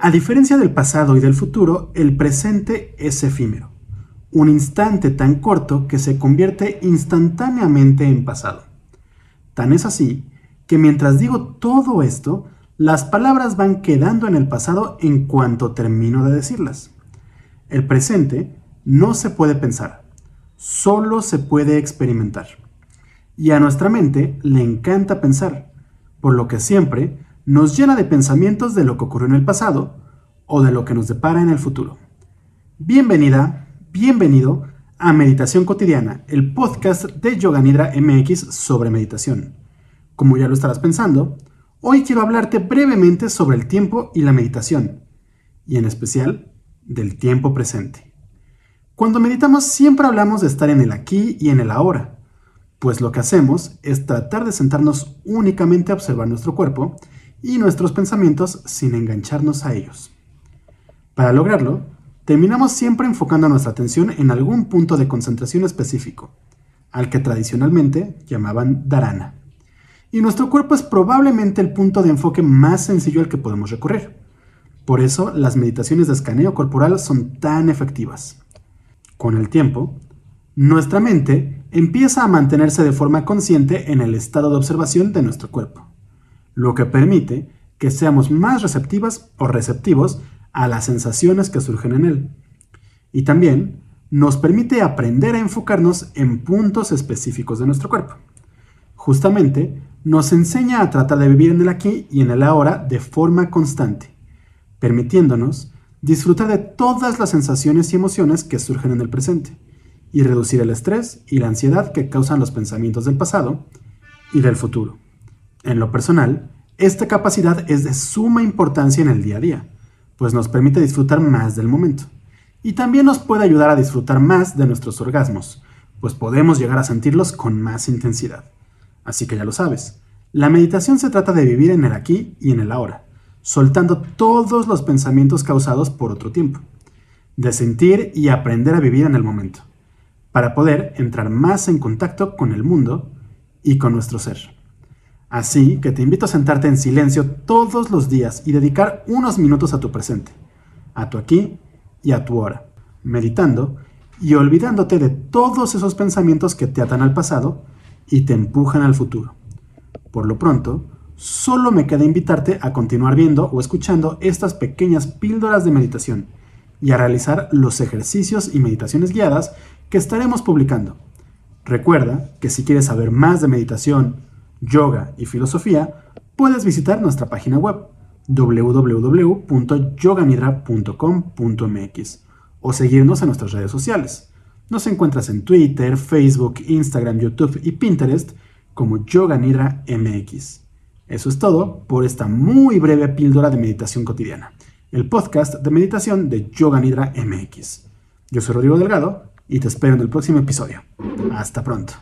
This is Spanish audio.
A diferencia del pasado y del futuro, el presente es efímero, un instante tan corto que se convierte instantáneamente en pasado. Tan es así que mientras digo todo esto, las palabras van quedando en el pasado en cuanto termino de decirlas. El presente no se puede pensar, solo se puede experimentar. Y a nuestra mente le encanta pensar, por lo que siempre nos llena de pensamientos de lo que ocurrió en el pasado o de lo que nos depara en el futuro. Bienvenida, bienvenido a Meditación Cotidiana, el podcast de Yoga Nidra MX sobre meditación. Como ya lo estarás pensando, hoy quiero hablarte brevemente sobre el tiempo y la meditación, y en especial del tiempo presente. Cuando meditamos siempre hablamos de estar en el aquí y en el ahora, pues lo que hacemos es tratar de sentarnos únicamente a observar nuestro cuerpo y nuestros pensamientos sin engancharnos a ellos. Para lograrlo, terminamos siempre enfocando nuestra atención en algún punto de concentración específico, al que tradicionalmente llamaban dharana y nuestro cuerpo es probablemente el punto de enfoque más sencillo al que podemos recurrir. Por eso las meditaciones de escaneo corporal son tan efectivas. Con el tiempo, nuestra mente empieza a mantenerse de forma consciente en el estado de observación de nuestro cuerpo, lo que permite que seamos más receptivas o receptivos a las sensaciones que surgen en él. Y también nos permite aprender a enfocarnos en puntos específicos de nuestro cuerpo. Justamente nos enseña a tratar de vivir en el aquí y en el ahora de forma constante, permitiéndonos disfrutar de todas las sensaciones y emociones que surgen en el presente, y reducir el estrés y la ansiedad que causan los pensamientos del pasado y del futuro. En lo personal, esta capacidad es de suma importancia en el día a día, pues nos permite disfrutar más del momento, y también nos puede ayudar a disfrutar más de nuestros orgasmos, pues podemos llegar a sentirlos con más intensidad. Así que ya lo sabes. La meditación se trata de vivir en el aquí y en el ahora, soltando todos los pensamientos causados por otro tiempo, de sentir y aprender a vivir en el momento, para poder entrar más en contacto con el mundo y con nuestro ser. Así que te invito a sentarte en silencio todos los días y dedicar unos minutos a tu presente, a tu aquí y a tu hora, meditando y olvidándote de todos esos pensamientos que te atan al pasado y te empujan al futuro. Por lo pronto, solo me queda invitarte a continuar viendo o escuchando estas pequeñas píldoras de meditación y a realizar los ejercicios y meditaciones guiadas que estaremos publicando. Recuerda que si quieres saber más de meditación, yoga y filosofía, puedes visitar nuestra página web www.yoganidra.com.mx o seguirnos en nuestras redes sociales. Nos encuentras en Twitter, Facebook, Instagram, YouTube y Pinterest como Yoga Nidra MX. Eso es todo por esta muy breve píldora de meditación cotidiana, el podcast de meditación de Yoga Nidra MX. Yo soy Rodrigo Delgado y te espero en el próximo episodio. Hasta pronto.